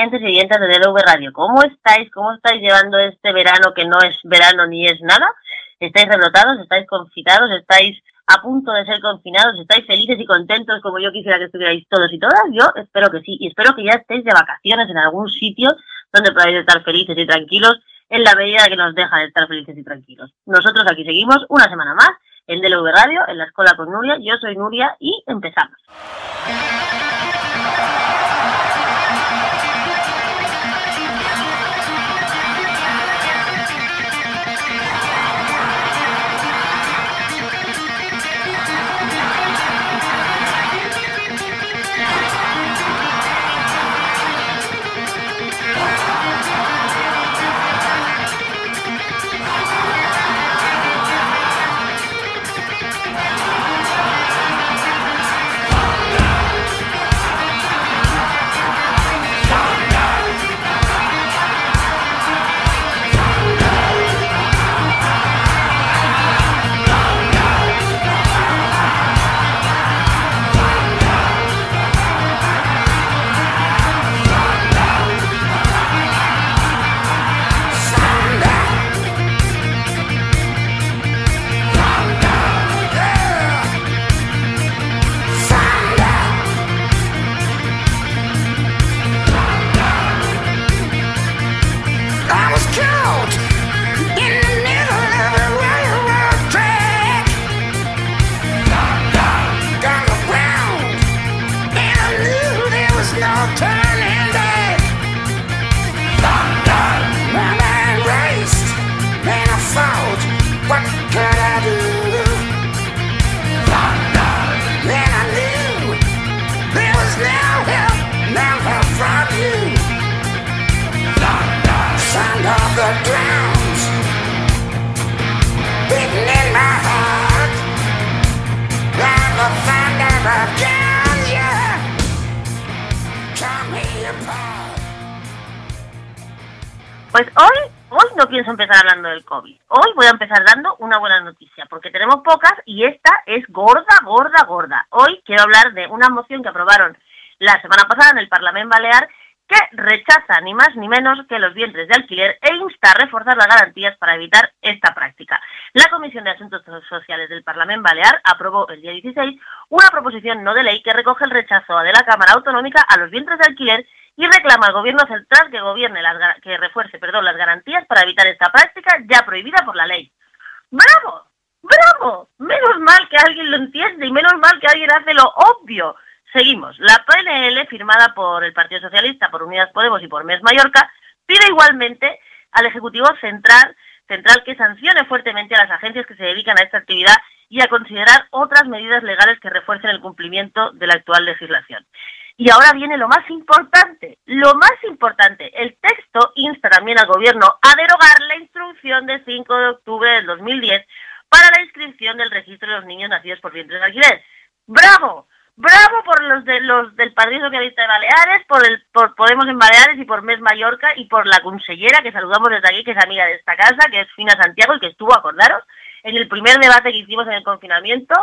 oyentes y oyentes de DLV Radio, ¿cómo estáis? ¿Cómo estáis llevando este verano que no es verano ni es nada? ¿Estáis rebrotados? ¿Estáis confinados? ¿Estáis a punto de ser confinados? ¿Estáis felices y contentos como yo quisiera que estuvierais todos y todas? Yo espero que sí, y espero que ya estéis de vacaciones en algún sitio donde podáis estar felices y tranquilos en la medida que nos deja de estar felices y tranquilos. Nosotros aquí seguimos una semana más en DLV Radio, en la escuela con Nuria. Yo soy Nuria y empezamos. COVID. Hoy voy a empezar dando una buena noticia, porque tenemos pocas y esta es gorda, gorda, gorda. Hoy quiero hablar de una moción que aprobaron la semana pasada en el Parlamento Balear que rechaza ni más ni menos que los vientres de alquiler e insta a reforzar las garantías para evitar esta práctica. La Comisión de Asuntos Sociales del Parlamento Balear aprobó el día 16 una proposición no de ley que recoge el rechazo de la Cámara Autonómica a los vientres de alquiler y reclama al Gobierno central que gobierne las, que refuerce perdón, las garantías para evitar esta práctica ya prohibida por la ley. ¡Bravo! ¡Bravo! Menos mal que alguien lo entiende y menos mal que alguien hace lo obvio. Seguimos. La PNL, firmada por el Partido Socialista, por Unidas Podemos y por MES Mallorca, pide igualmente al Ejecutivo Central, central que sancione fuertemente a las agencias que se dedican a esta actividad y a considerar otras medidas legales que refuercen el cumplimiento de la actual legislación. Y ahora viene lo más importante, lo más importante. El texto insta también al Gobierno a derogar la instrucción de 5 de octubre del 2010 para la inscripción del registro de los niños nacidos por vientres de alquiler. ¡Bravo! Bravo por los de los del Partido Socialista de Baleares, por el por Podemos en Baleares y por Mes Mallorca y por la consellera que saludamos desde aquí, que es amiga de esta casa, que es Fina Santiago y que estuvo, acordaros, en el primer debate que hicimos en el confinamiento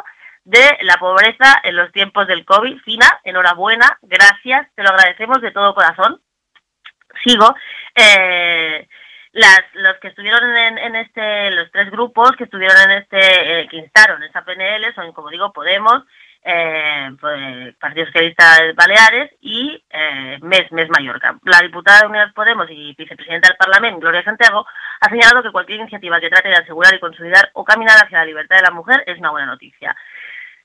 de la pobreza en los tiempos del COVID. Fina, enhorabuena, gracias, te lo agradecemos de todo corazón. Sigo. Eh, las, los que estuvieron en, este, los tres grupos que estuvieron en este, eh, que instaron esa PNL son, como digo, Podemos, eh, pues, Partido Socialista de Baleares y eh, MES, MES Mallorca. La diputada de Unidas Podemos y vicepresidenta del Parlamento, Gloria Santiago, ha señalado que cualquier iniciativa que trate de asegurar y consolidar o caminar hacia la libertad de la mujer es una buena noticia.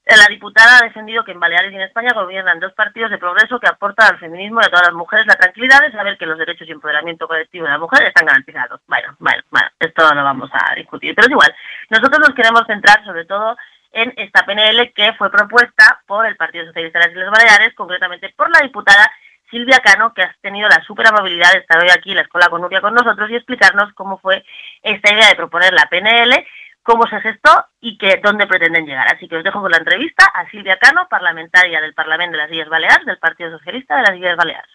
La diputada ha defendido que en Baleares y en España gobiernan dos partidos de progreso que aportan al feminismo y a todas las mujeres la tranquilidad de saber que los derechos y empoderamiento colectivo de la mujer están garantizados. Bueno, bueno, bueno, esto lo vamos a discutir, pero es igual. Nosotros nos queremos centrar sobre todo en esta PNL que fue propuesta por el Partido Socialista de las Islas Baleares, concretamente por la diputada Silvia Cano, que ha tenido la super amabilidad de estar hoy aquí en la Escuela con Nuria con nosotros y explicarnos cómo fue esta idea de proponer la PNL, cómo se gestó y que, dónde pretenden llegar. Así que os dejo con la entrevista a Silvia Cano, parlamentaria del Parlamento de las Islas Baleares, del Partido Socialista de las Islas Baleares.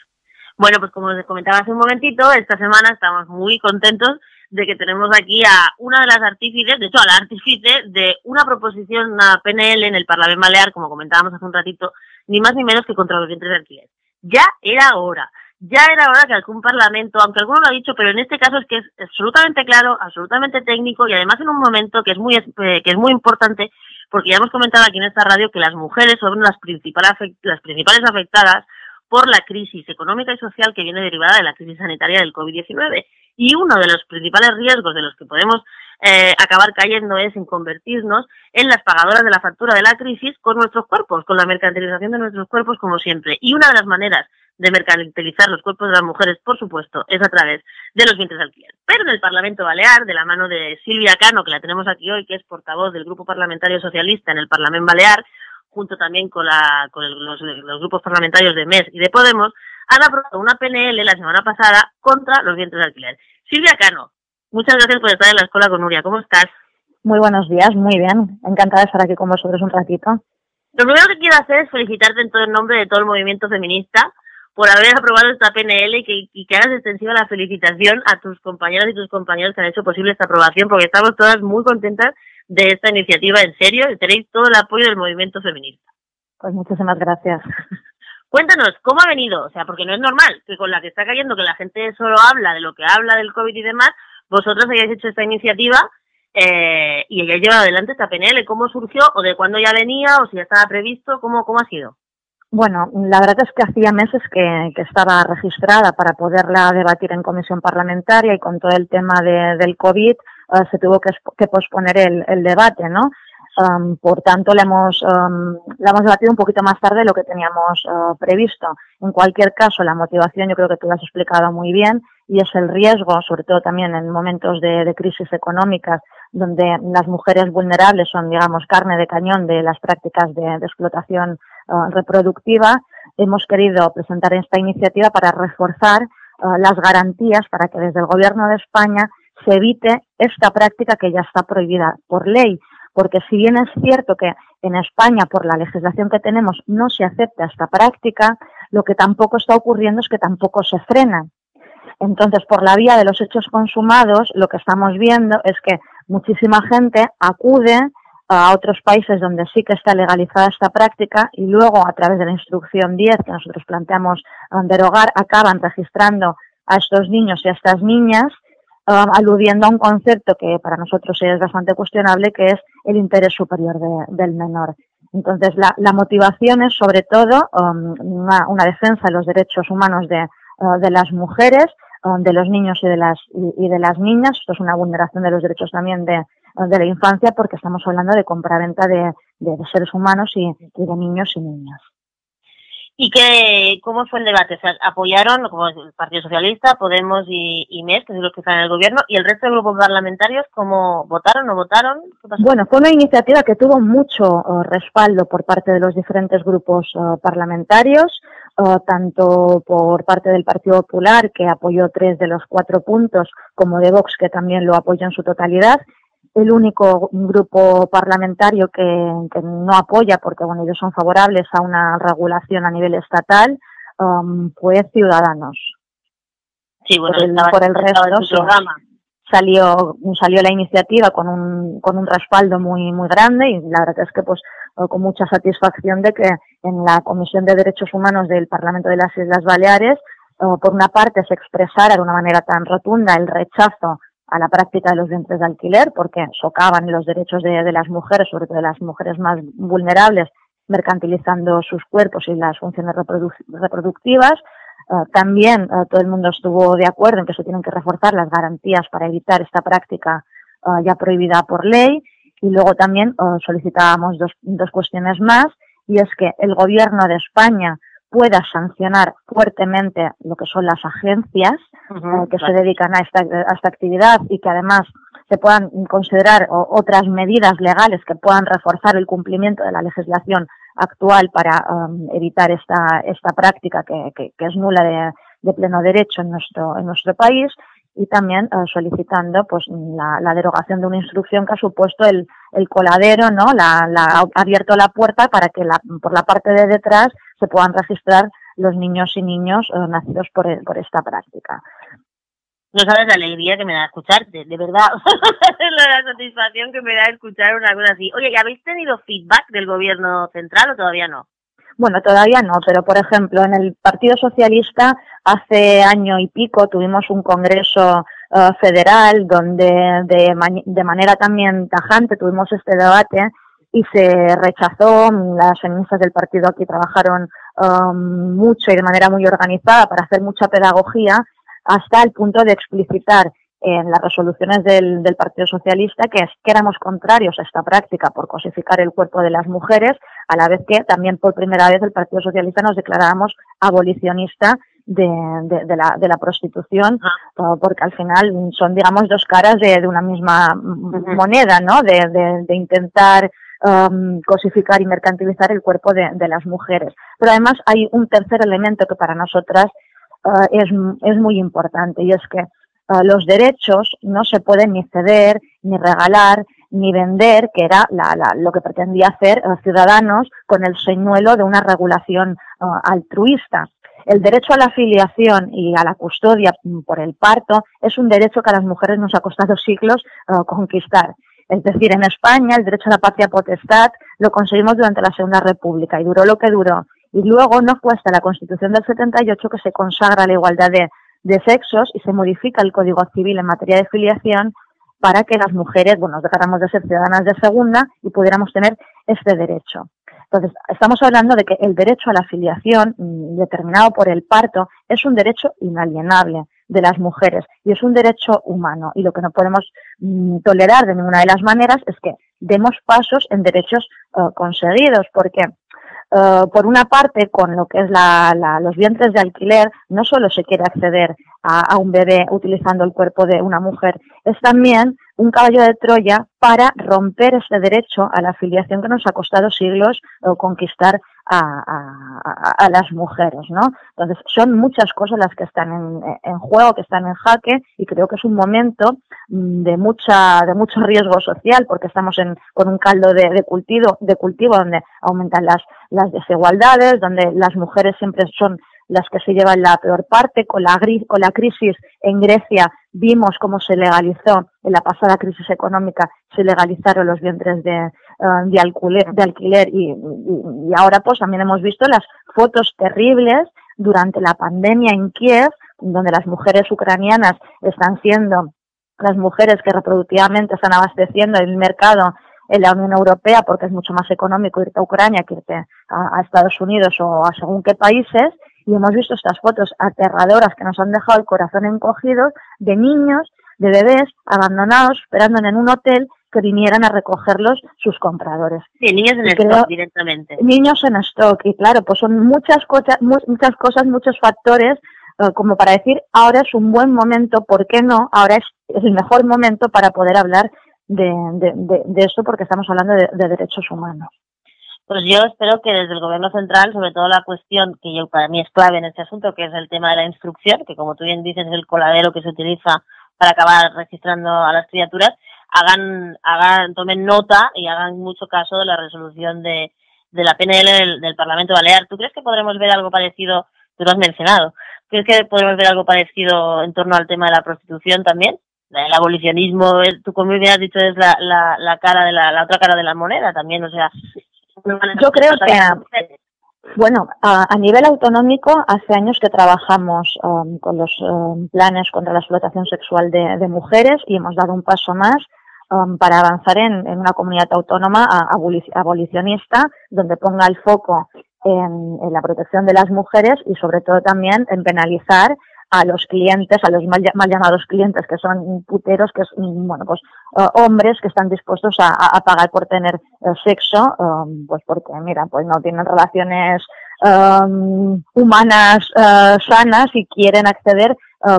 Bueno, pues como os comentaba hace un momentito, esta semana estamos muy contentos de que tenemos aquí a una de las artífices, de hecho a la artífice de una proposición, una PNL en el Parlamento Balear, como comentábamos hace un ratito, ni más ni menos que contra los vientres de alquiler. Ya era hora. Ya era hora que algún parlamento, aunque alguno lo ha dicho, pero en este caso es que es absolutamente claro, absolutamente técnico y además en un momento que es muy, eh, que es muy importante, porque ya hemos comentado aquí en esta radio que las mujeres son las principales, las principales afectadas por la crisis económica y social que viene derivada de la crisis sanitaria del COVID-19. Y uno de los principales riesgos de los que podemos eh, acabar cayendo es en convertirnos en las pagadoras de la factura de la crisis con nuestros cuerpos, con la mercantilización de nuestros cuerpos como siempre. Y una de las maneras de mercantilizar los cuerpos de las mujeres, por supuesto, es a través de los vientres de alquiler. Pero en el Parlamento Balear, de la mano de Silvia Cano, que la tenemos aquí hoy, que es portavoz del Grupo Parlamentario Socialista en el Parlamento Balear, junto también con, la, con los, grupos parlamentarios de MES y de Podemos, han aprobado una PNL la semana pasada contra los vientres de alquiler. Silvia Cano, muchas gracias por estar en la escuela con Nuria. ¿Cómo estás? Muy buenos días, muy bien. Encantada de estar aquí con vosotros un ratito. Lo primero que quiero hacer es felicitarte en todo el nombre de todo el movimiento feminista por haber aprobado esta PNL y que, y que hagas extensiva la felicitación a tus compañeras y tus compañeros que han hecho posible esta aprobación, porque estamos todas muy contentas de esta iniciativa en serio y tenéis todo el apoyo del movimiento feminista. Pues muchísimas gracias. Cuéntanos, ¿cómo ha venido? O sea, porque no es normal que con la que está cayendo, que la gente solo habla de lo que habla del COVID y demás, vosotros hayáis hecho esta iniciativa eh, y hayáis llevado adelante esta PNL. ¿Cómo surgió o de cuándo ya venía o si ya estaba previsto? ¿Cómo, cómo ha sido? Bueno, la verdad es que hacía meses que, estaba registrada para poderla debatir en comisión parlamentaria y con todo el tema de, del COVID eh, se tuvo que, posponer el, debate, ¿no? Um, por tanto, la hemos, um, hemos debatido un poquito más tarde de lo que teníamos uh, previsto. En cualquier caso, la motivación yo creo que tú lo has explicado muy bien y es el riesgo, sobre todo también en momentos de, crisis económicas, donde las mujeres vulnerables son, digamos, carne de cañón de las prácticas de, explotación uh, reproductiva. Hemos querido presentar esta iniciativa para reforzar uh, las garantías para que desde el Gobierno de España se evite esta práctica que ya está prohibida por ley. Porque si bien es cierto que en España, por la legislación que tenemos, no se acepta esta práctica, lo que tampoco está ocurriendo es que tampoco se frena. Entonces, por la vía de los hechos consumados, lo que estamos viendo es que muchísima gente acude a otros países donde sí que está legalizada esta práctica y luego, a través de la instrucción 10 que nosotros planteamos derogar, acaban registrando a estos niños y a estas niñas Um, aludiendo a un concepto que para nosotros es bastante cuestionable, que es el interés superior del menor. Entonces, la, motivación es sobre todo um, una, defensa de los derechos humanos de, uh, de las mujeres, um, de los niños y de las, y, de las niñas. Esto es una vulneración de los derechos también de, de la infancia porque estamos hablando de compraventa de, de, seres humanos y de niños y niñas. ¿Y qué, cómo fue el debate? O sea, apoyaron, como el Partido Socialista, Podemos y, y MES, que son los que están en el gobierno, y el resto de grupos parlamentarios, ¿cómo votaron o votaron? Bueno, fue una iniciativa que tuvo mucho uh, respaldo por parte de los diferentes grupos uh, parlamentarios, uh, tanto por parte del Partido Popular, que apoyó tres de los cuatro puntos, como de Vox, que también lo apoyó en su totalidad, el único grupo parlamentario que, no apoya, porque bueno, ellos son favorables a una regulación a nivel estatal, um, fue Ciudadanos. Sí, bueno, por el, resto salió salió la iniciativa con un con un respaldo muy muy grande y la verdad es que pues con mucha satisfacción de que en la Comisión de Derechos Humanos del Parlamento de las Islas Baleares uh, por una parte se expresara de una manera tan rotunda el rechazo a la práctica de los vientres de alquiler porque socavan los derechos de, las mujeres, sobre todo de las mujeres más vulnerables, mercantilizando sus cuerpos y las funciones reproductivas. Eh, también eh, todo el mundo estuvo de acuerdo en que se tienen que reforzar las garantías para evitar esta práctica eh, ya prohibida por ley. Y luego también solicitábamos dos, dos cuestiones más, y es que el Gobierno de España pueda sancionar fuertemente lo que son las agencias eh, que se dedican a esta, a esta actividad y que además se puedan considerar otras medidas legales que puedan reforzar el cumplimiento de la legislación actual para um, evitar esta, esta práctica que, que, es nula de, de, pleno derecho en nuestro, en nuestro país y también eh, solicitando pues la, la, derogación de una instrucción que ha supuesto el, el coladero, ¿no? La, la, ha abierto la puerta para que la, por la parte de detrás se puedan registrar los niños y niños eh, nacidos por, por esta práctica. No sabes la alegría que me da escucharte, de verdad. la satisfacción que me da escuchar una cosa así. Oye, ¿y habéis tenido feedback del gobierno central o todavía no? Bueno, todavía no, pero por ejemplo, en el Partido Socialista hace año y pico tuvimos un congreso eh, federal donde de, de, manera también tajante tuvimos este debate y se rechazó. Las feministas del partido aquí trabajaron um, mucho y de manera muy organizada para hacer mucha pedagogía hasta el punto de explicitar en las resoluciones del, del, Partido Socialista que, es, que éramos contrarios a esta práctica por cosificar el cuerpo de las mujeres, a la vez que también por primera vez el Partido Socialista nos declarábamos abolicionista de, de, la, de la prostitución, porque al final son, digamos, dos caras de, de una misma moneda, ¿no? De, de intentar um, cosificar y mercantilizar el cuerpo de, las mujeres. Pero además hay un tercer elemento que para nosotras uh, es, es muy importante y es que uh, los derechos no se pueden ni ceder, ni regalar, ni vender, que era la, la, lo que pretendía hacer uh, Ciudadanos con el señuelo de una regulación altruista. El derecho a la afiliación y a la custodia por el parto es un derecho que a las mujeres nos ha costado siglos conquistar. Es decir, en España el derecho a la patria potestad lo conseguimos durante la Segunda República y duró lo que duró. Y luego no fue hasta la Constitución del 78 que se consagra la igualdad de, sexos y se modifica el Código Civil en materia de filiación para que las mujeres, bueno, dejáramos de ser ciudadanas de segunda y pudiéramos tener este derecho. Entonces, estamos hablando de que el derecho a la filiación, mm, determinado por el parto, es un derecho inalienable de las mujeres y es un derecho humano y lo que no podemos mm, tolerar de ninguna de las maneras es que demos pasos en derechos uh, conseguidos porque uh, por una parte con lo que es la, la, los vientres de alquiler no solo se quiere acceder a, un bebé utilizando el cuerpo de una mujer es también un caballo de Troya para romper ese derecho a la afiliación que nos ha costado siglos uh, conquistar a, a, las mujeres, ¿no? Entonces, son muchas cosas las que están en, en, juego, que están en jaque, y creo que es un momento mm, de mucha, de mucho riesgo social, porque estamos en, con un caldo de, de cultivo, de cultivo donde aumentan las, las desigualdades, donde las mujeres siempre son las que se llevan la peor parte. Con la, con la crisis en Grecia vimos cómo se legalizó, en la pasada crisis económica, se legalizaron los vientres de, de, alquiler, y, ahora pues también hemos visto las fotos terribles durante la pandemia en Kiev, donde las mujeres ucranianas están siendo las mujeres que reproductivamente están abasteciendo el mercado en la Unión Europea porque es mucho más económico irte a Ucrania que irte a Estados Unidos o a según qué países y hemos visto estas fotos aterradoras que nos han dejado el corazón encogido de niños, de bebés abandonados esperando en un hotel que vinieran a recogerlos sus compradores. Sí, niños en creo, stock directamente. Niños en stock y claro, pues son muchas cosas, muchas cosas, muchos factores uh, como para decir ahora es un buen momento, ¿por qué no? Ahora es, es el mejor momento para poder hablar de, de, de, de esto porque estamos hablando de, de derechos humanos. Pues yo espero que desde el Gobierno Central, sobre todo la cuestión que yo para mí es clave en este asunto, que es el tema de la instrucción, que como tú bien dices es el coladero que se utiliza para acabar registrando a las criaturas, hagan, hagan, tomen nota y hagan mucho caso de la resolución de, de la PNL del, del Parlamento Balear. ¿Tú crees que podremos ver algo parecido? Tú lo has mencionado. ¿Crees que podremos ver algo parecido en torno al tema de la prostitución también? El abolicionismo, tú como bien has dicho, es la, la, la cara de la, la otra cara de la moneda también, o sea, yo creo que, bueno, a, a, nivel autonómico, hace años que trabajamos um, con los um, planes contra la explotación sexual de, de, mujeres y hemos dado un paso más um, para avanzar en, en, una comunidad autónoma abolicionista, donde ponga el foco en, en, la protección de las mujeres y sobre todo también en penalizar a los clientes, a los mal, llamados clientes, que son puteros, que es, bueno, pues uh, hombres que están dispuestos a, pagar por tener uh, sexo, um, pues porque, mira, pues no tienen relaciones um, humanas uh, sanas y quieren acceder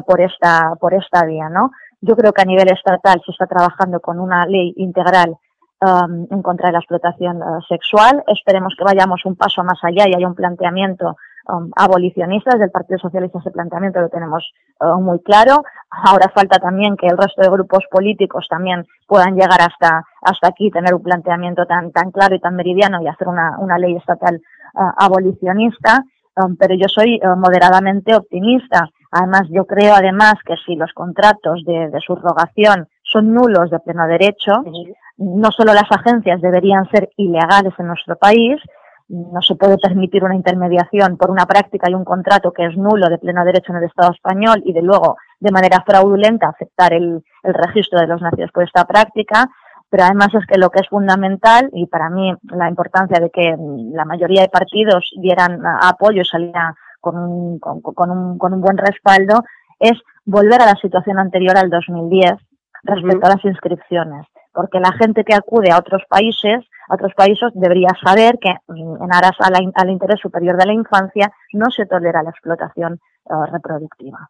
por esta, por esta vía, ¿no? Yo creo que a nivel estatal se está trabajando con una ley integral um, en contra de la explotación sexual. Esperemos que vayamos un paso más allá y haya un planteamiento um, abolicionistas del Partido Socialista ese planteamiento lo tenemos uh, muy claro. Ahora falta también que el resto de grupos políticos también puedan llegar hasta, hasta aquí, tener un planteamiento tan, tan claro y tan meridiano y hacer una, una ley estatal uh, abolicionista. Um, pero yo soy uh, moderadamente optimista. Además, yo creo además que si los contratos de, de subrogación son nulos de pleno derecho, sí. no solo las agencias deberían ser ilegales en nuestro país, no se puede permitir una intermediación por una práctica y un contrato que es nulo de pleno derecho en el Estado español y de luego de manera fraudulenta aceptar el, el registro de los nacidos por esta práctica. Pero además es que lo que es fundamental y para mí la importancia de que la mayoría de partidos dieran apoyo y salieran con un, con, con, un, con un buen respaldo es volver a la situación anterior al 2010 respecto a las inscripciones, porque la gente que acude a otros países, a otros países debería saber que mm, en aras al interés superior de la infancia no se tolera la explotación eh, reproductiva.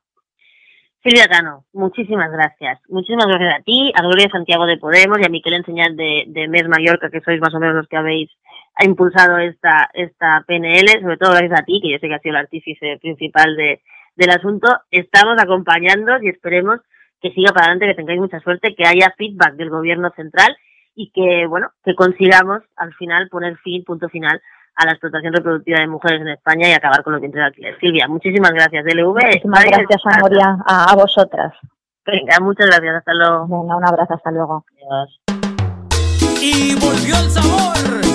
Silvia Cano, muchísimas gracias. Muchísimas gracias a ti, a Gloria Santiago de Podemos y a Miquel Enseñar de, de MES Mallorca, que sois más o menos los que habéis impulsado esta, esta PNL, sobre todo gracias a ti, que yo sé que has sido el artífice principal de, del asunto. Estamos acompañando y esperemos que siga para adelante, que tengáis mucha suerte, que haya feedback del gobierno central y que, bueno, que consigamos al final poner fin, punto final a la explotación reproductiva de mujeres en España y acabar con los vientres de alquiler. Silvia, muchísimas gracias. DLV. Muchísimas gracias, Amoria, a, a, vosotras. Venga, muchas gracias. Hasta luego. Venga, un abrazo. Hasta luego. Adiós. Y volvió el sabor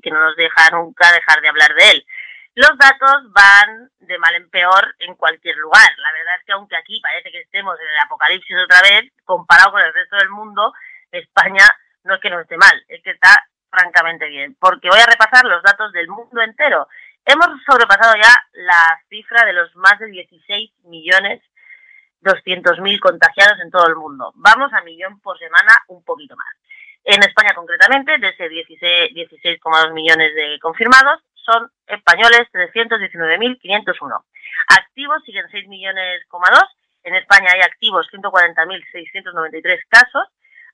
Que no nos deja nunca dejar de hablar de él. Los datos van de mal en peor en cualquier lugar. La verdad es que aunque aquí parece que estemos en el apocalipsis otra vez, comparado con el resto del mundo, España no es que no esté mal, es que está francamente bien. Porque voy a repasar los datos del mundo entero. Hemos sobrepasado ya la cifra de los más de 16 millones 200.000 contagiados en todo el mundo. Vamos a millón por semana, un poquito más. En España concretamente, de ese 16,2 millones de confirmados, son españoles 319.501. Activos siguen 6 millones, en España hay activos 140.693 casos,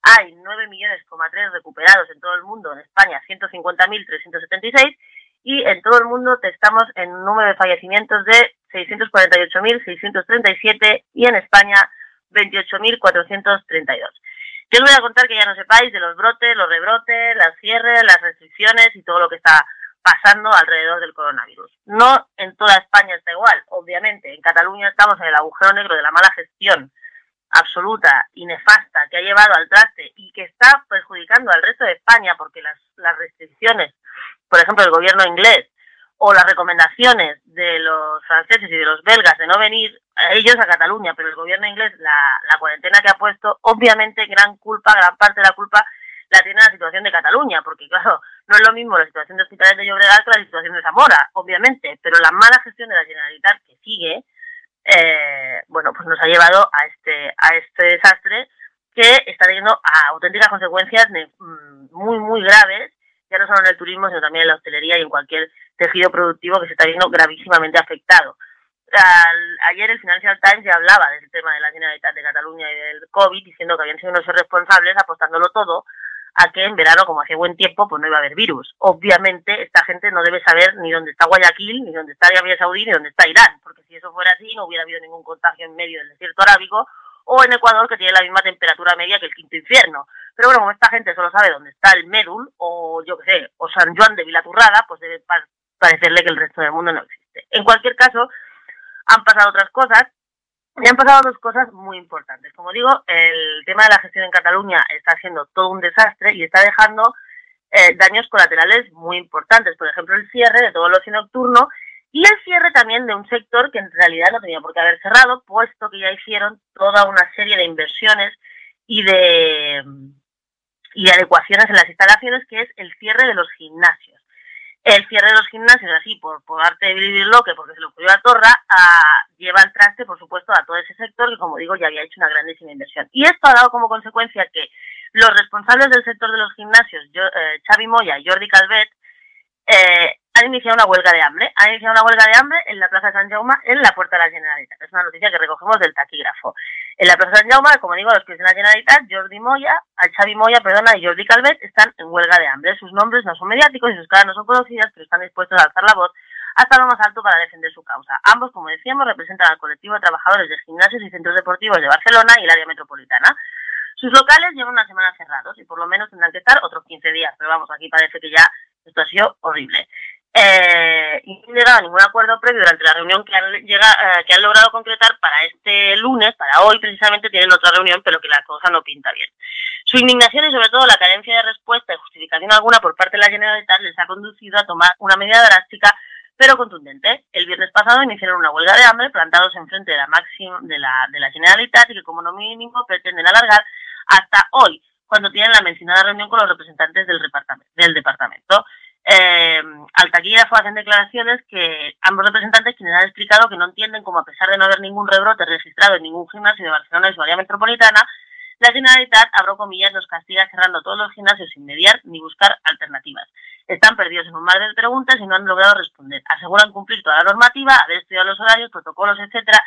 hay 9 millones, recuperados en todo el mundo, en España 150.376 y en todo el mundo estamos en un número de fallecimientos de 648.637 y en España 28.432. Yo os voy a contar que ya no sepáis de los brotes, los rebrotes, las cierres, las restricciones y todo lo que está pasando alrededor del coronavirus. No en toda España está igual, obviamente. En Cataluña estamos en el agujero negro de la mala gestión absoluta y nefasta que ha llevado al traste y que está perjudicando al resto de España porque las, las restricciones, por ejemplo, del gobierno inglés o las recomendaciones de los franceses y de los belgas de no venir a ellos a Cataluña, pero el gobierno inglés, la, cuarentena que ha puesto, obviamente gran culpa, gran parte de la culpa la tiene la situación de Cataluña, porque claro, no es lo mismo la situación de hospitales de Llobregat que la situación de Zamora, obviamente, pero la mala gestión de la Generalitat que sigue, eh, bueno, pues nos ha llevado a este, a este desastre que está teniendo auténticas consecuencias mm, muy, muy graves, ya no solo en el turismo, sino también en la hostelería y en cualquier tejido productivo que se está viendo gravísimamente afectado. ayer el Financial Times ya hablaba del tema de la Generalitat de Cataluña y del COVID, diciendo que habían sido unos responsables apostándolo todo a que en verano, como hace buen tiempo, pues no iba a haber virus. Obviamente, esta gente no debe saber ni dónde está Guayaquil, ni dónde está Arabia Saudí, ni dónde está Irán, porque si eso fuera así, no hubiera habido ningún contagio en medio del desierto arábigo o en Ecuador, que tiene la misma temperatura media que el quinto infierno. Pero bueno, como esta gente solo sabe dónde está el Medul, o yo qué sé, o San Juan de Vilaturrada, pues debe parecerle que el resto del mundo no existe. En cualquier caso, han pasado otras cosas y han pasado dos cosas muy importantes. Como digo, el tema de la gestión en Cataluña está siendo todo un desastre y está dejando eh, daños colaterales muy importantes. Por ejemplo, el cierre de todo el ocio nocturno y el cierre también de un sector que en realidad no tenía por qué haber cerrado, puesto que ya hicieron toda una serie de inversiones y de, y de adecuaciones en las instalaciones, que es el cierre de los gimnasios. El cierre de los gimnasios, así por, por arte de vivir que porque se lo ocurrió a Torra, a, lleva el traste, por supuesto, a todo ese sector que, como digo, ya había hecho una grandísima inversión. Y esto ha dado como consecuencia que los responsables del sector de los gimnasios, yo, eh, Xavi Moya y Jordi Calvet, eh, han iniciado una huelga de hambre. Han iniciado una huelga de hambre en la Plaza San Jaume, en la Puerta de la Generalitat. Es una noticia que recogemos del taquígrafo. En la Plaza San Jaume, como digo, los que de la Generalitat, Jordi Moya, Xavi Moya, perdona, y Jordi Calvet están en huelga de hambre. Sus nombres no son mediáticos y sus caras no son conocidas, pero están dispuestos a alzar la voz hasta lo más alto para defender su causa. Ambos, como decíamos, representan al colectivo de trabajadores de gimnasios y centros deportivos de Barcelona y el área metropolitana. Sus locales llevan una semana cerrados y por lo menos tendrán que estar otros 15 días, pero vamos, aquí parece que ya esto ha sido horrible. Eh, y no llegado a ningún acuerdo previo durante la reunión que han, llegado, eh, que han logrado concretar para este lunes, para hoy precisamente tienen otra reunión, pero que la cosa no pinta bien. Su indignación y sobre todo la carencia de respuesta y justificación alguna por parte de la Generalitat les ha conducido a tomar una medida drástica pero contundente. El viernes pasado iniciaron una huelga de hambre plantados en frente de la máxima de la, de la Generalitat y que como no mínimo pretenden alargar hasta hoy, cuando tienen la mencionada reunión con los representantes del, del departamento eh, al taquígrafo hacen declaraciones que ambos representantes quienes han explicado que no entienden cómo a pesar de no haber ningún rebrote registrado en ningún gimnasio de Barcelona y su área metropolitana, la Generalitat, abro comillas, los castiga cerrando todos los gimnasios sin mediar ni buscar alternativas. Están perdidos en un mar de preguntas y no han logrado responder. Aseguran cumplir toda la normativa, haber estudiado los horarios, protocolos, etcétera,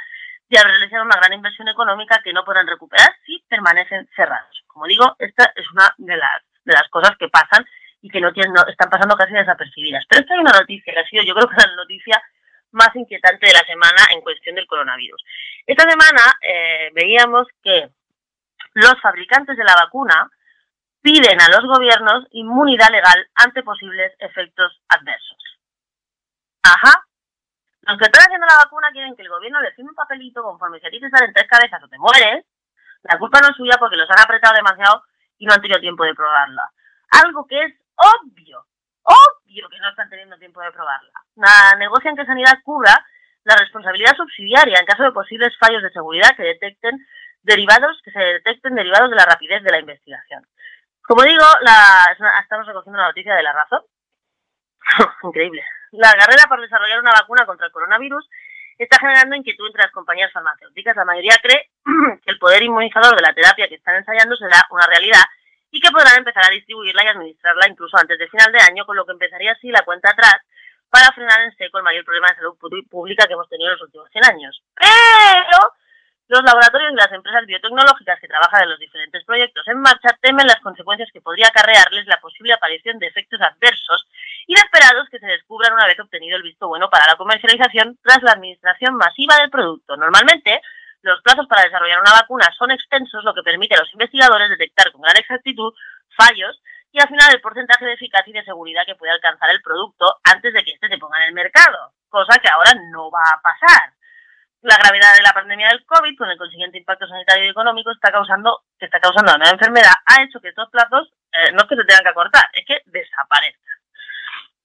y haber realizado una gran inversión económica que no podrán recuperar si permanecen cerrados. Como digo, esta es una de las, de las cosas que pasan y que no, tienen, no están pasando casi desapercibidas. Pero esta hay una noticia que ha sido, yo creo que la noticia más inquietante de la semana en cuestión del coronavirus. Esta semana eh, veíamos que los fabricantes de la vacuna piden a los gobiernos inmunidad legal ante posibles efectos adversos. Ajá. Los que están haciendo la vacuna quieren que el gobierno le firme un papelito conforme si a ti te salen tres cabezas o te mueres. La culpa no es suya porque los han apretado demasiado y no han tenido tiempo de probarla. Algo que es obvio, obvio que no están teniendo tiempo de probarla. La negocian que Sanidad cubra la responsabilidad subsidiaria en caso de posibles fallos de seguridad que detecten derivados, que se detecten derivados de la rapidez de la investigación. Como digo, la, estamos recogiendo la noticia de la razón. Increíble. La carrera para desarrollar una vacuna contra el coronavirus está generando inquietud entre las compañías farmacéuticas. La mayoría cree que el poder inmunizador de la terapia que están ensayando será una realidad y que podrán empezar a distribuirla y administrarla incluso antes de final de año, con lo que empezaría así la cuenta atrás para frenar en seco el mayor problema de salud pública que hemos tenido en los últimos 100 años. Pero los laboratorios y las empresas biotecnológicas que trabajan en los diferentes proyectos en marcha temen las consecuencias que podría acarrearles la posible aparición de efectos adversos inesperados que se descubran una vez obtenido el visto bueno para la comercialización tras la administración masiva del producto. Normalmente, los plazos para desarrollar una vacuna son extensos, lo que permite a los investigadores detectar con gran exactitud fallos y afinar el porcentaje de eficacia y de seguridad que puede alcanzar el producto antes de que éste se ponga en el mercado, cosa que ahora no va a pasar. La gravedad de la pandemia del COVID, con el consiguiente impacto sanitario y económico, está causando, que está causando la nueva enfermedad, ha hecho que estos plazos eh, no es que se tengan que acortar, es que desaparezcan.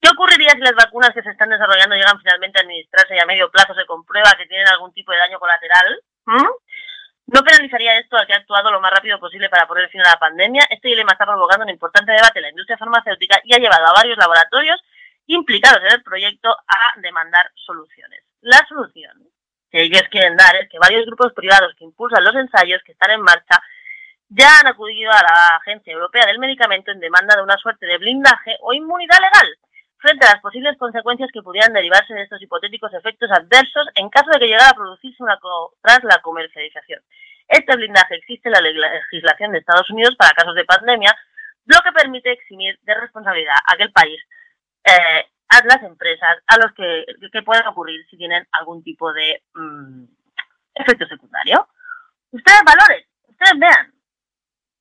¿Qué ocurriría si las vacunas que se están desarrollando llegan finalmente a administrarse y a medio plazo se comprueba que tienen algún tipo de daño colateral? ¿Mm? ¿No penalizaría esto al que ha actuado lo más rápido posible para poner fin a la pandemia? Este dilema está provocando un importante debate en la industria farmacéutica y ha llevado a varios laboratorios implicados en el proyecto a demandar soluciones. La solución que ellos quieren dar es que varios grupos privados que impulsan los ensayos que están en marcha ya han acudido a la Agencia Europea del Medicamento en demanda de una suerte de blindaje o inmunidad legal frente a las posibles consecuencias que pudieran derivarse de estos hipotéticos efectos adversos en caso de que llegara a producirse una tras la comercialización. Este blindaje existe en la legislación de Estados Unidos para casos de pandemia, lo que permite eximir de responsabilidad a aquel país eh, a las empresas a los que, que pueden ocurrir si tienen algún tipo de mm, efecto secundario. Ustedes valoren, ustedes vean.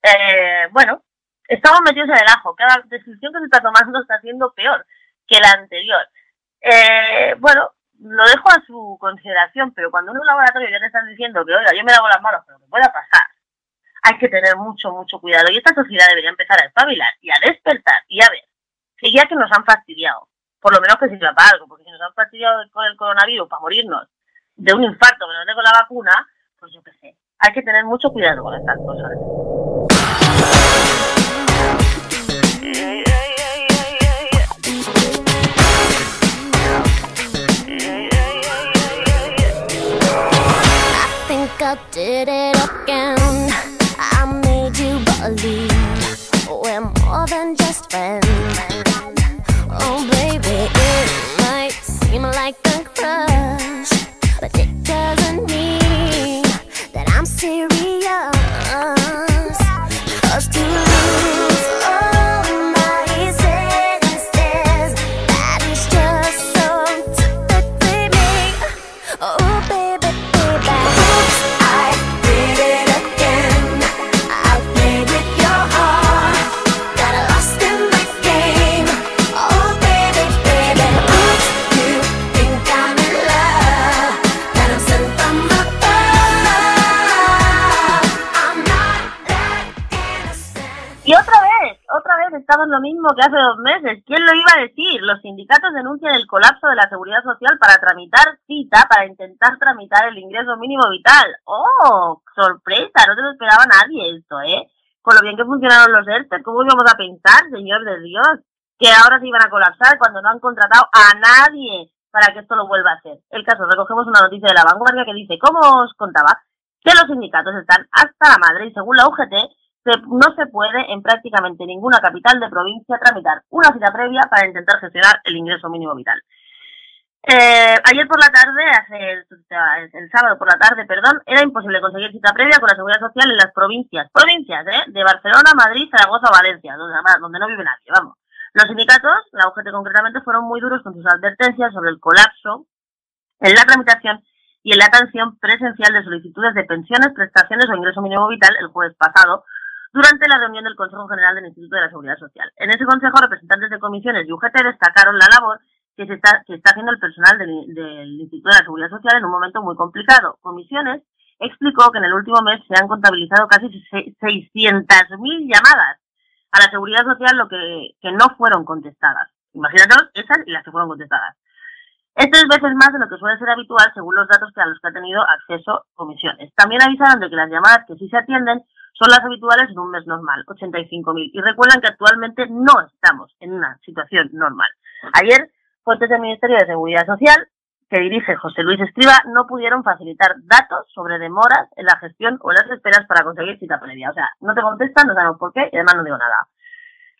Eh, bueno, estamos metidos en el ajo. Cada decisión que se está tomando está siendo peor que la anterior. Eh, bueno, lo dejo a su consideración, pero cuando en un laboratorio ya te están diciendo que, oiga, yo me lavo las manos, pero que pueda pasar, hay que tener mucho, mucho cuidado. Y esta sociedad debería empezar a espabilar y a despertar y a ver que ya que nos han fastidiado, por lo menos que sirva para algo, porque si nos han fastidiado con el coronavirus para morirnos de un infarto que nos dé con la vacuna, pues yo qué sé. Hay que tener mucho cuidado con estas cosas. We're more than just friends. Okay. Lo mismo que hace dos meses. ¿Quién lo iba a decir? Los sindicatos denuncian el colapso de la seguridad social para tramitar cita, para intentar tramitar el ingreso mínimo vital. ¡Oh! Sorpresa, no te lo esperaba nadie esto, ¿eh? Con lo bien que funcionaron los ERTE, ¿cómo íbamos a pensar, señor de Dios? Que ahora se iban a colapsar cuando no han contratado a nadie para que esto lo vuelva a hacer. El caso, recogemos una noticia de la vanguardia que dice, ¿cómo os contaba? Que los sindicatos están hasta la madre y según la UGT, se- no se puede en prácticamente ninguna capital de provincia tramitar una cita previa para intentar gestionar el ingreso mínimo vital. Eh, ayer por la tarde, hace el, sábado por la tarde, perdón, era imposible conseguir cita previa con la seguridad social en las provincias, provincias, ¿eh? De Barcelona, Madrid, Zaragoza o Valencia, donde, donde no vive nadie, vamos. Los sindicatos, la UGT concretamente, fueron muy duros con sus advertencias sobre el colapso en la tramitación y en la atención presencial de solicitudes de pensiones, prestaciones o ingreso mínimo vital el jueves pasado, durante la reunión del Consejo General del Instituto de la Seguridad Social. En ese consejo, representantes de comisiones y UGT destacaron la labor que se está, que está haciendo el personal del, del Instituto de la Seguridad Social en un momento muy complicado. Comisiones explicó que en el último mes se han contabilizado casi se- 600.000 llamadas a la Seguridad Social, lo que, que no fueron contestadas. Imagínate esas y las que fueron contestadas. Es tres veces más de lo que suele ser habitual según los datos que a los que ha tenido acceso comisiones. También avisaron de que las llamadas que sí se atienden son las habituales en un mes normal, 85.000. Y recuerdan que actualmente no estamos en una situación normal. Ayer, fuentes del Ministerio de Seguridad Social, que dirige José Luis Escriba, no pudieron facilitar datos sobre demoras en la gestión o las esperas para conseguir cita previa. O sea, no te contestan, no sabemos por qué y además no digo nada.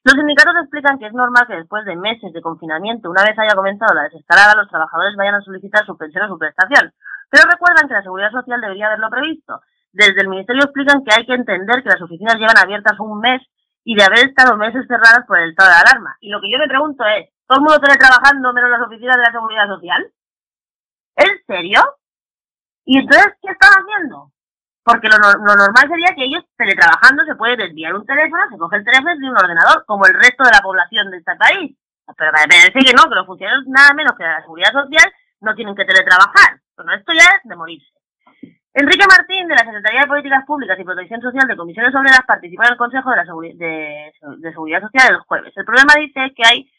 Los sindicatos explican que es normal que después de meses de confinamiento, una vez haya comenzado la desescalada, los trabajadores vayan a solicitar su pensión o su prestación. Pero recuerdan que la Seguridad Social debería haberlo previsto. Desde el Ministerio explican que hay que entender que las oficinas llevan abiertas un mes y de haber estado meses cerradas por el estado de alarma. Y lo que yo me pregunto es, ¿todo el mundo teletrabajando menos las oficinas de la Seguridad Social? ¿En serio? ¿Y entonces qué están haciendo? Porque lo, lo normal sería que ellos teletrabajando se puede desviar un teléfono, se coge el teléfono de un ordenador, como el resto de la población de este país. Pero me parece que no, que los funcionarios nada menos que de la seguridad social no tienen que teletrabajar. Pero esto ya es de morirse. Enrique Martín, de la Secretaría de Políticas Públicas y Protección Social de Comisiones Obreras, participó en el Consejo de, la Seguri- de, de Seguridad Social el jueves. El problema dice que hay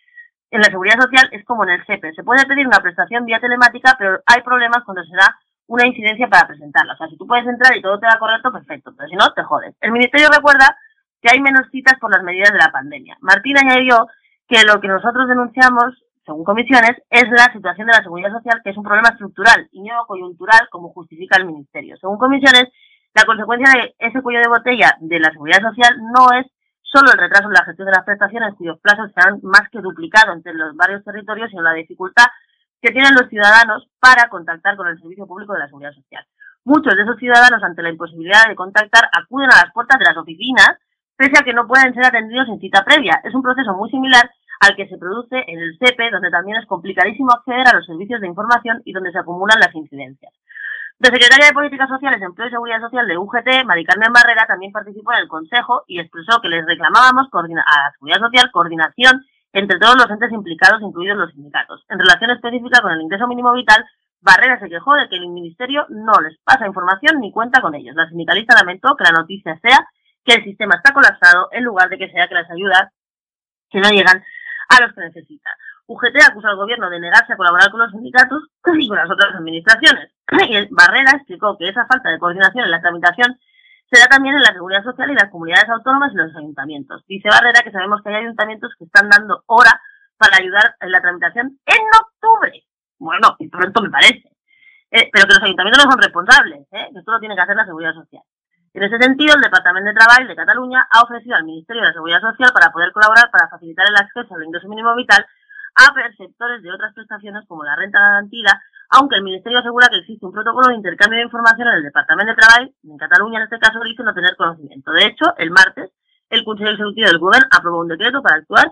en la Seguridad Social es como en el CEPE. Se puede pedir una prestación vía telemática, pero hay problemas cuando se da una incidencia para presentarla. O sea, si tú puedes entrar y todo te da correcto, perfecto, pero si no, te jodes. El Ministerio recuerda que hay menos citas por las medidas de la pandemia. Martín añadió que lo que nosotros denunciamos, según comisiones, es la situación de la seguridad social, que es un problema estructural y no coyuntural, como justifica el Ministerio. Según comisiones, la consecuencia de ese cuello de botella de la seguridad social no es solo el retraso en la gestión de las prestaciones, cuyos plazos se han más que duplicado entre los varios territorios, sino la dificultad que tienen los ciudadanos para contactar con el Servicio Público de la Seguridad Social. Muchos de esos ciudadanos, ante la imposibilidad de contactar, acuden a las puertas de las oficinas, pese a que no pueden ser atendidos sin cita previa. Es un proceso muy similar al que se produce en el CEPE, donde también es complicadísimo acceder a los servicios de información y donde se acumulan las incidencias. La secretaria de Políticas Sociales, Empleo y Seguridad Social de UGT, Mari Carmen Barrera, también participó en el Consejo y expresó que les reclamábamos a la Seguridad Social coordinación entre todos los entes implicados, incluidos los sindicatos. En relación específica con el ingreso mínimo vital, Barrera se quejó de que el Ministerio no les pasa información ni cuenta con ellos. La sindicalista lamentó que la noticia sea que el sistema está colapsado en lugar de que sea que las ayudas que no llegan a los que necesitan. UGT acusa al gobierno de negarse a colaborar con los sindicatos y con las otras administraciones. Y Barrera explicó que esa falta de coordinación en la tramitación se da también en la seguridad social y las comunidades autónomas y los ayuntamientos. Dice Barrera que sabemos que hay ayuntamientos que están dando hora para ayudar en la tramitación en octubre. Bueno, y pronto me parece. Eh, pero que los ayuntamientos no son responsables, ¿eh? que esto lo tiene que hacer la seguridad social. En ese sentido, el Departamento de Trabajo de Cataluña ha ofrecido al Ministerio de Seguridad Social para poder colaborar para facilitar el acceso al ingreso mínimo vital a perceptores de otras prestaciones como la renta garantida, aunque el Ministerio asegura que existe un protocolo de intercambio de información en el Departamento de Trabajo, en Cataluña en este caso dice no tener conocimiento. De hecho, el martes, el Consejo Ejecutivo del Gobierno aprobó un decreto para actuar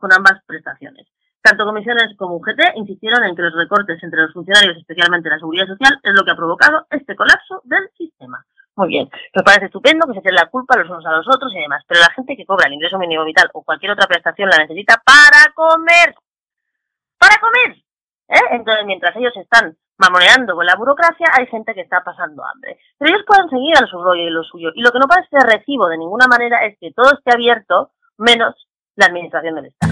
con ambas prestaciones. Tanto comisiones como UGT insistieron en que los recortes entre los funcionarios, especialmente la seguridad social, es lo que ha provocado este colapso del sistema. Muy bien, nos parece estupendo que se echen la culpa los unos a los otros y demás, pero la gente que cobra el ingreso mínimo vital o cualquier otra prestación la necesita para comer. ¡Para comer! ¿Eh? Entonces, mientras ellos están mamoneando con la burocracia, hay gente que está pasando hambre. Pero ellos pueden seguir a su rollo y lo suyo. Y lo que no parece recibo de ninguna manera es que todo esté abierto, menos la administración del Estado.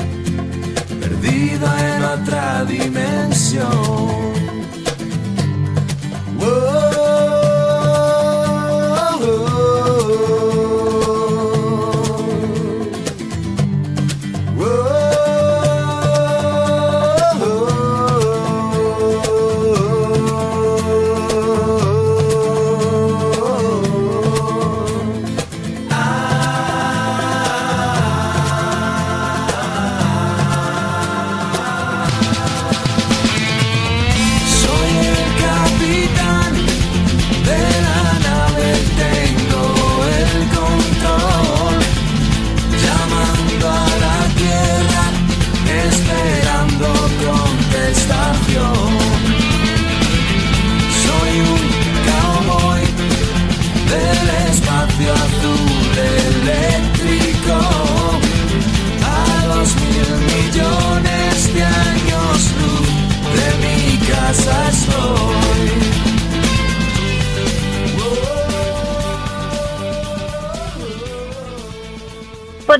perdido en otra dimensión. Soy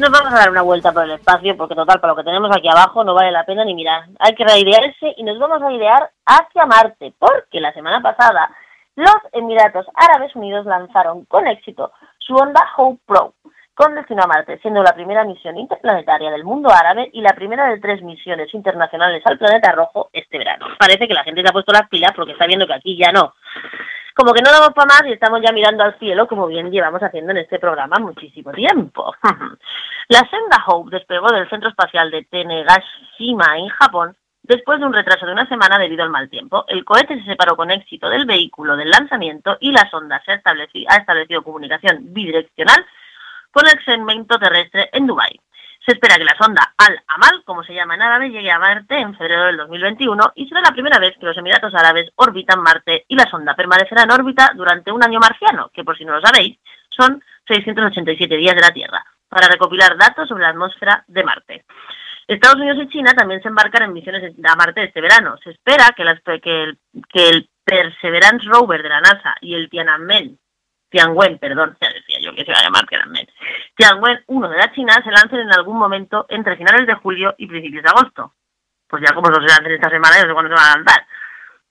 nos vamos a dar una vuelta por el espacio, porque total, para lo que tenemos aquí abajo no vale la pena ni mirar. Hay que reidearse y nos vamos a idear hacia Marte, porque la semana pasada los Emiratos Árabes Unidos lanzaron con éxito su onda Hope Pro, con destino a Marte, siendo la primera misión interplanetaria del mundo árabe y la primera de tres misiones internacionales al planeta rojo este verano. Parece que la gente se ha puesto las pilas porque está viendo que aquí ya no. Como que no damos para más y estamos ya mirando al cielo, como bien llevamos haciendo en este programa muchísimo tiempo. La senda Hope despegó del centro espacial de Tenegashima en Japón después de un retraso de una semana debido al mal tiempo. El cohete se separó con éxito del vehículo del lanzamiento y la sonda se ha establecido, ha establecido comunicación bidireccional con el segmento terrestre en Dubái. Se espera que la sonda Al-Amal, como se llama en árabe, llegue a Marte en febrero del 2021 y será la primera vez que los Emiratos Árabes orbitan Marte y la sonda permanecerá en órbita durante un año marciano, que por si no lo sabéis, son 687 días de la Tierra, para recopilar datos sobre la atmósfera de Marte. Estados Unidos y China también se embarcan en misiones a Marte este verano. Se espera que, el, el Perseverance Rover de la NASA y el Tiananmen, Tianwen, perdón, ya decía yo que se iba a llamar Tiananmen, Tianwen 1 de la China se lancen en algún momento entre finales de julio y principios de agosto. Pues ya como no se lancen esta semana, no sé cuándo se van a lanzar.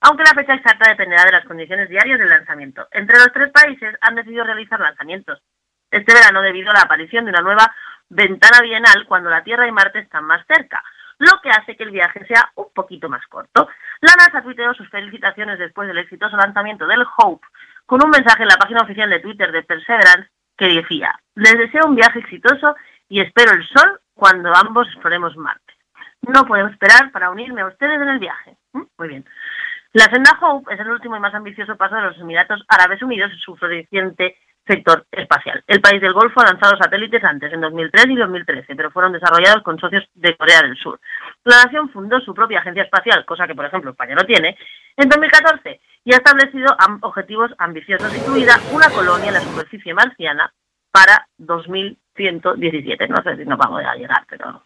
Aunque la fecha exacta dependerá de las condiciones diarias del lanzamiento. Entre los tres países han decidido realizar lanzamientos este verano debido a la aparición de una nueva ventana bienal cuando la Tierra y Marte están más cerca, lo que hace que el viaje sea un poquito más corto. La NASA tuiteó sus felicitaciones después del exitoso lanzamiento del Hope con un mensaje en la página oficial de Twitter de Perseverance que decía, les deseo un viaje exitoso y espero el sol cuando ambos exploremos Marte. No puedo esperar para unirme a ustedes en el viaje. ¿Mm? Muy bien. La senda Hope es el último y más ambicioso paso de los Emiratos Árabes Unidos en su floreciente sector espacial. El país del Golfo ha lanzado satélites antes, en 2003 y 2013, pero fueron desarrollados con socios de Corea del Sur. La nación fundó su propia agencia espacial, cosa que, por ejemplo, España no tiene, en 2014 y ha establecido objetivos ambiciosos, incluida una colonia en la superficie marciana para 2117. No sé si nos vamos a llegar, pero...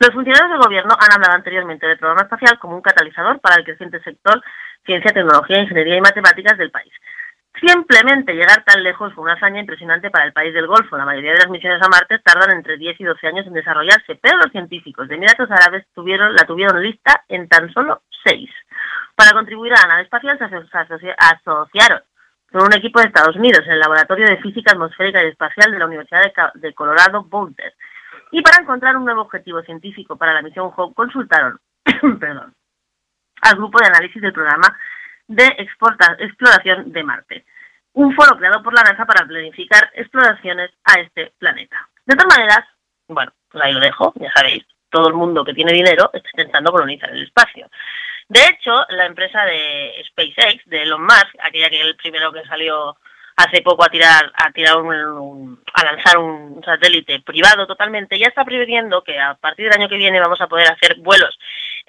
Los funcionarios del gobierno han hablado anteriormente del programa espacial como un catalizador para el creciente sector ciencia, tecnología, ingeniería y matemáticas del país. Simplemente llegar tan lejos fue una hazaña impresionante para el país del Golfo. La mayoría de las misiones a Marte tardan entre 10 y 12 años en desarrollarse, pero los científicos de Emiratos Árabes tuvieron, la tuvieron lista en tan solo 6. Para contribuir a la nave espacial se, aso- se asoci- asociaron con un equipo de Estados Unidos en el Laboratorio de Física Atmosférica y Espacial de la Universidad de, de Colorado Boulder. Y para encontrar un nuevo objetivo científico para la misión Hope consultaron al grupo de análisis del programa de exploración de Marte, un foro creado por la NASA para planificar exploraciones a este planeta. De todas maneras, bueno, pues ahí lo dejo, ya sabéis, todo el mundo que tiene dinero está intentando colonizar el espacio. De hecho, la empresa de SpaceX, de Elon Musk, aquella que el primero que salió hace poco a tirar, a tirar un- a lanzar un satélite privado totalmente, ya está previendo que a partir del año que viene vamos a poder hacer vuelos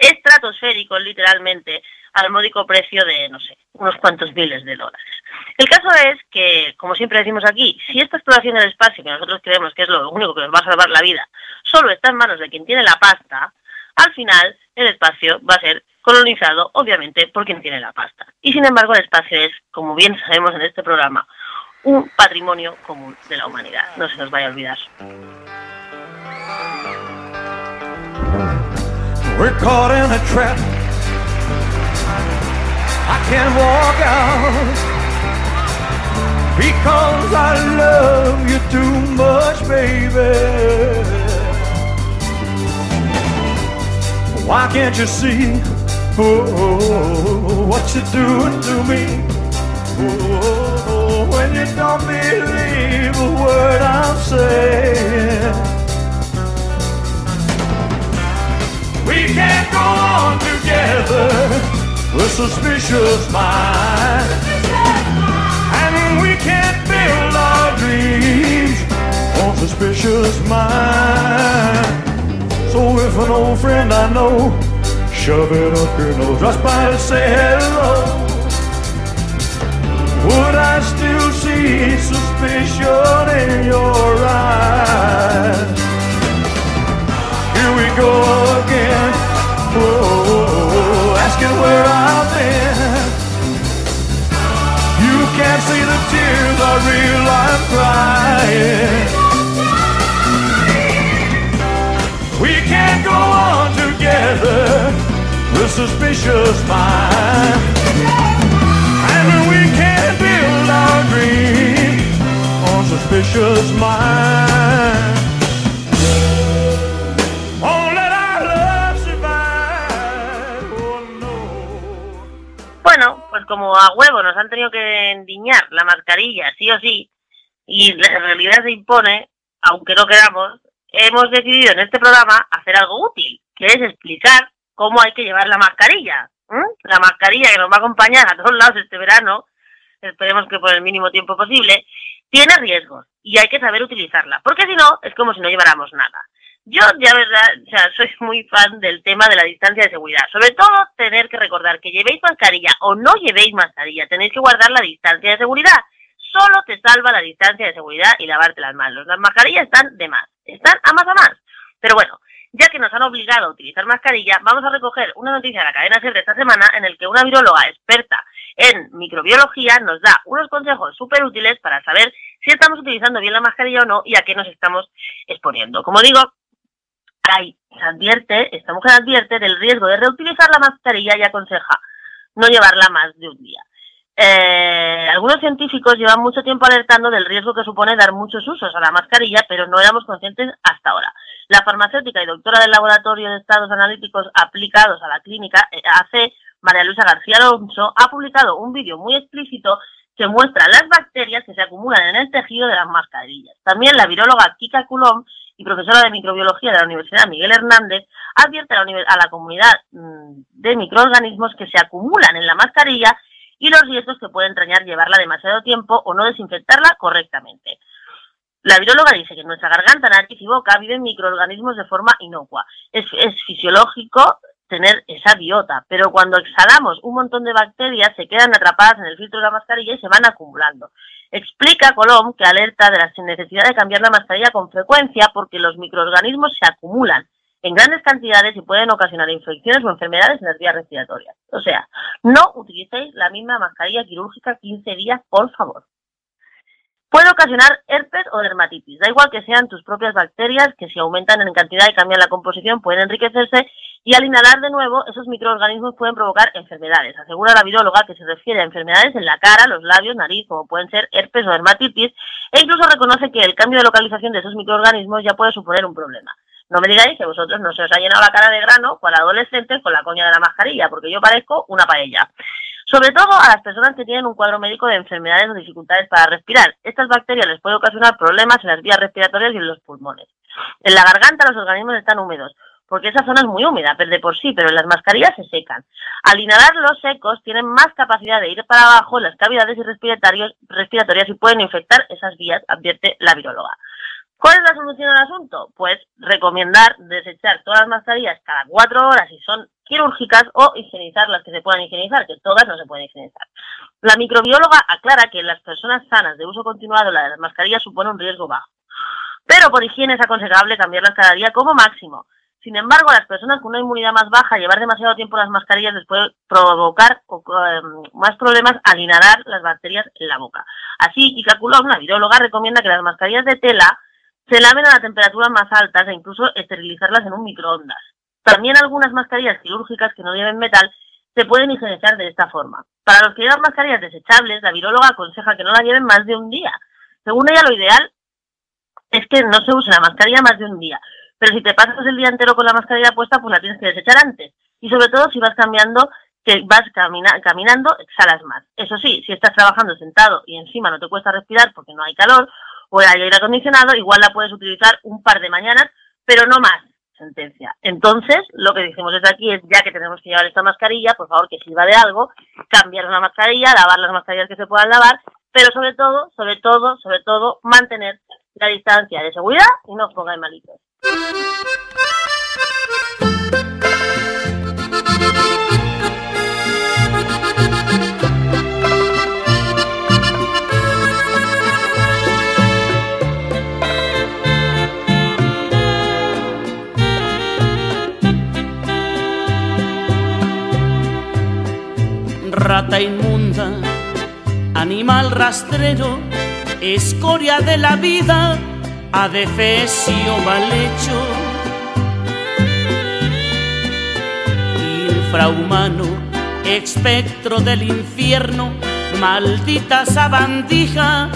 estratosféricos, literalmente, al módico precio de, no sé, unos cuantos miles de dólares. El caso es que, como siempre decimos aquí, si esta exploración del espacio, que nosotros creemos que es lo único que nos va a salvar la vida, solo está en manos de quien tiene la pasta, al final el espacio va a ser colonizado, obviamente, por quien tiene la pasta. Y sin embargo, el espacio es, como bien sabemos en este programa, un patrimonio común de la humanidad. No se nos vaya a olvidar. We're caught in a trap. I can't walk out because I love you too much, baby. Why can't you see oh, what you're doing to me? Oh, when you don't believe a word I'm saying. We can't go on together with suspicious minds. And we can't build our dreams on suspicious minds. So if an old friend I know shove it up your nose just by to say hello, would I still see suspicion in your eyes? Here we go again. Whoa, asking where I've been. You can't see the tears I real I'm crying. We can't go on together with suspicious minds. And we can't build our dreams on suspicious minds. Como a huevo nos han tenido que endiñar la mascarilla, sí o sí, y la realidad se impone, aunque no queramos, hemos decidido en este programa hacer algo útil, que es explicar cómo hay que llevar la mascarilla. La mascarilla que nos va a acompañar a todos lados este verano, esperemos que por el mínimo tiempo posible, tiene riesgos y hay que saber utilizarla, porque si no, es como si no lleváramos nada. Yo, ya verdad, o sea, soy muy fan del tema de la distancia de seguridad. Sobre todo, tener que recordar que llevéis mascarilla o no llevéis mascarilla, tenéis que guardar la distancia de seguridad. Solo te salva la distancia de seguridad y lavarte las manos. Las mascarillas están de más, están a más a más. Pero bueno, ya que nos han obligado a utilizar mascarilla, vamos a recoger una noticia de la cadena SER de esta semana en el que una viróloga experta en microbiología nos da unos consejos súper útiles para saber si estamos utilizando bien la mascarilla o no y a qué nos estamos exponiendo. Como digo, se advierte, esta mujer advierte del riesgo de reutilizar la mascarilla y aconseja no llevarla más de un día. Eh, algunos científicos llevan mucho tiempo alertando del riesgo que supone dar muchos usos a la mascarilla, pero no éramos conscientes hasta ahora. La farmacéutica y doctora del Laboratorio de Estados Analíticos Aplicados a la Clínica, eh, AC, María Luisa García Alonso, ha publicado un vídeo muy explícito que muestra las bacterias que se acumulan en el tejido de las mascarillas. También la viróloga Kika Coulomb y profesora de microbiología de la Universidad Miguel Hernández advierte a la, a la comunidad mm, de microorganismos que se acumulan en la mascarilla y los riesgos que puede entrañar llevarla demasiado tiempo o no desinfectarla correctamente. La viróloga dice que en nuestra garganta, nariz y boca viven microorganismos de forma inocua. Es, es fisiológico tener esa biota, pero cuando exhalamos un montón de bacterias se quedan atrapadas en el filtro de la mascarilla y se van acumulando. Explica Colom que alerta de la necesidad de cambiar la mascarilla con frecuencia porque los microorganismos se acumulan en grandes cantidades y pueden ocasionar infecciones o enfermedades en las vías respiratorias. O sea, no utilicéis la misma mascarilla quirúrgica 15 días, por favor. Puede ocasionar herpes o dermatitis. Da igual que sean tus propias bacterias, que si aumentan en cantidad y cambian la composición pueden enriquecerse y al inhalar de nuevo esos microorganismos pueden provocar enfermedades. Asegura la viróloga que se refiere a enfermedades en la cara, los labios, nariz, como pueden ser herpes o dermatitis, e incluso reconoce que el cambio de localización de esos microorganismos ya puede suponer un problema. No me digáis que vosotros no se os ha llenado la cara de grano cual adolescentes con la coña de la mascarilla, porque yo parezco una paella. Sobre todo a las personas que tienen un cuadro médico de enfermedades o dificultades para respirar. Estas bacterias les pueden ocasionar problemas en las vías respiratorias y en los pulmones. En la garganta los organismos están húmedos, porque esa zona es muy húmeda de por sí, pero las mascarillas se secan. Al inhalar los secos tienen más capacidad de ir para abajo en las cavidades respiratorias y pueden infectar esas vías, advierte la viróloga. ¿Cuál es la solución al asunto? Pues recomendar desechar todas las mascarillas cada cuatro horas si son quirúrgicas o higienizar las que se puedan higienizar, que todas no se pueden higienizar. La microbióloga aclara que en las personas sanas de uso continuado la de las mascarillas supone un riesgo bajo. Pero por higiene es aconsejable cambiarlas cada día como máximo. Sin embargo, las personas con una inmunidad más baja, llevar demasiado tiempo las mascarillas les puede provocar eh, más problemas al inhalar las bacterias en la boca. Así, Kika Coulomb, la viróloga, recomienda que las mascarillas de tela se laven a la temperatura más altas e incluso esterilizarlas en un microondas. También algunas mascarillas quirúrgicas que no lleven metal se pueden higienizar de esta forma. Para los que llevan mascarillas desechables, la viróloga aconseja que no la lleven más de un día. Según ella, lo ideal es que no se use la mascarilla más de un día. Pero si te pasas el día entero con la mascarilla puesta, pues la tienes que desechar antes. Y sobre todo si vas cambiando, que vas camina caminando, exhalas más. Eso sí, si estás trabajando sentado y encima no te cuesta respirar porque no hay calor, o hay aire acondicionado, igual la puedes utilizar un par de mañanas, pero no más, sentencia. Entonces, lo que decimos desde aquí es, ya que tenemos que llevar esta mascarilla, por favor, que sirva de algo, cambiar la mascarilla, lavar las mascarillas que se puedan lavar, pero sobre todo, sobre todo, sobre todo, mantener la distancia de seguridad y no os pongáis malitos. Rata inmunda, animal rastrero, escoria de la vida, adefesio mal hecho. Infrahumano, espectro del infierno, maldita sabandija,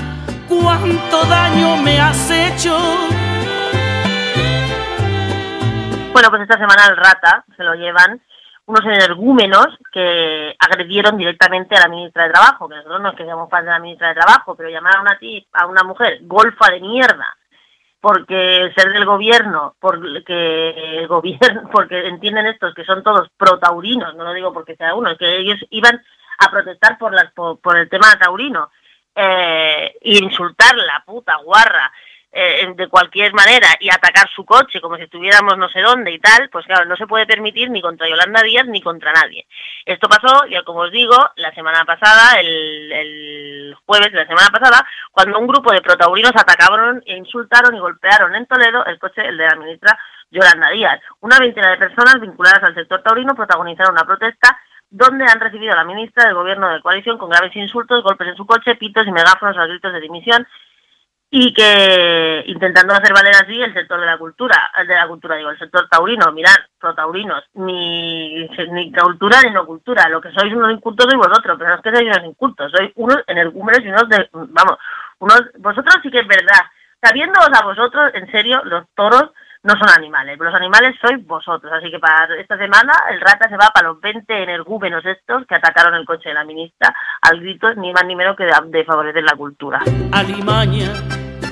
cuánto daño me has hecho. Bueno, pues esta semana el rata se lo llevan unos energúmenos que agredieron directamente a la ministra de Trabajo, que nosotros no queríamos fan de la ministra de Trabajo, pero llamar a ti- a una mujer golfa de mierda porque ser del gobierno, porque el gobierno, porque entienden estos que son todos protaurinos, no lo digo porque sea uno, es que ellos iban a protestar por las por, por el tema taurino, eh, e insultarla, puta, guarra, eh, de cualquier manera y atacar su coche como si estuviéramos no sé dónde y tal, pues claro, no se puede permitir ni contra Yolanda Díaz ni contra nadie. Esto pasó, ya como os digo, la semana pasada, el, el jueves de la semana pasada, cuando un grupo de protaurinos atacaron e insultaron y golpearon en Toledo el coche, el de la ministra Yolanda Díaz. Una veintena de personas vinculadas al sector taurino protagonizaron una protesta donde han recibido a la ministra del gobierno de coalición con graves insultos, golpes en su coche, pitos y megáfonos a gritos de dimisión y que intentando hacer valer así el sector de la cultura, de la cultura digo, el sector taurino, mirad, protaurinos, ni, ni cultura ni no cultura, lo que sois unos incultos sois vosotros, pero no es que sois unos incultos, sois unos energúmenos y unos de, vamos, unos, vosotros sí que es verdad, sabiéndoos a vosotros, en serio, los toros no son animales, los animales sois vosotros, así que para esta semana el rata se va para los 20 energúmenos estos que atacaron el coche de la ministra al grito ni más ni menos que de, favorecer la cultura.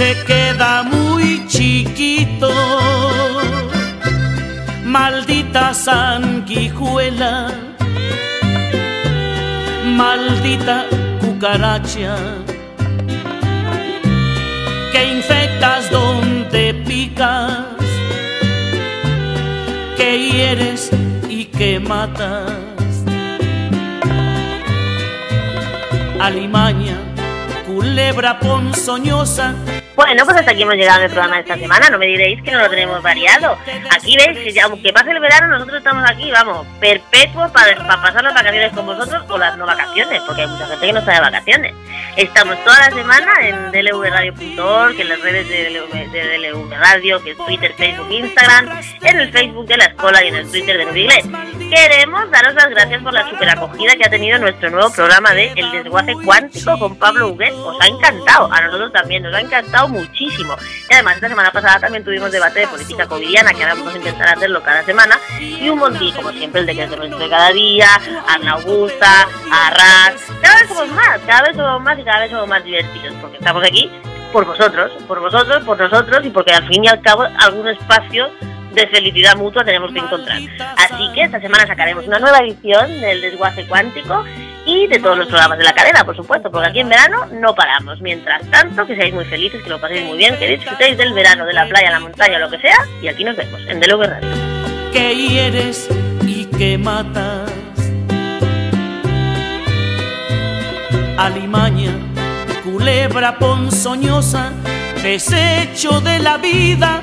se queda muy chiquito. Maldita sanguijuela, maldita cucaracha, que infectas donde picas, que hieres y que matas. Alimaña, culebra ponzoñosa, Bueno, pues hasta aquí hemos llegado en el programa de esta semana. No me diréis que no lo tenemos variado. Aquí veis que aunque pase el verano, nosotros estamos aquí, vamos, perpetuos para, para pasar las vacaciones con vosotros o las no vacaciones, porque hay mucha gente que no está de vacaciones. Estamos toda la semana en dlvradio.org, en las redes de DLV, Radio, que es Twitter, Facebook, Instagram, en el Facebook de la escuela y en el Twitter de Nuevo Inglés. Queremos daros las gracias por la super acogida que ha tenido nuestro nuevo programa de El Desguace Cuántico con Pablo Huguet. Os ha encantado, a nosotros también, nos ha encantado muchísimo. Y además, esta semana pasada también tuvimos debate de política covidiana, que ahora vamos a intentar hacerlo cada semana. Y un montón, como siempre, el de que nuestro de cada día, Ana Augusta, Arras. Cada vez somos más, cada vez somos más y cada vez somos más divertidos, porque estamos aquí por vosotros, por vosotros, por nosotros y porque al fin y al cabo algún espacio de felicidad mutua tenemos que encontrar. Así que esta semana sacaremos una nueva edición del desguace cuántico y de todos los programas de la cadena, por supuesto, porque aquí en verano no paramos. Mientras tanto, que seáis muy felices, que lo paséis muy bien, que disfrutéis del verano, de la playa, la montaña, lo que sea, y aquí nos vemos en DLV Radio. que hieres y que matas. Alimaña, culebra ponzoñosa, desecho de la vida,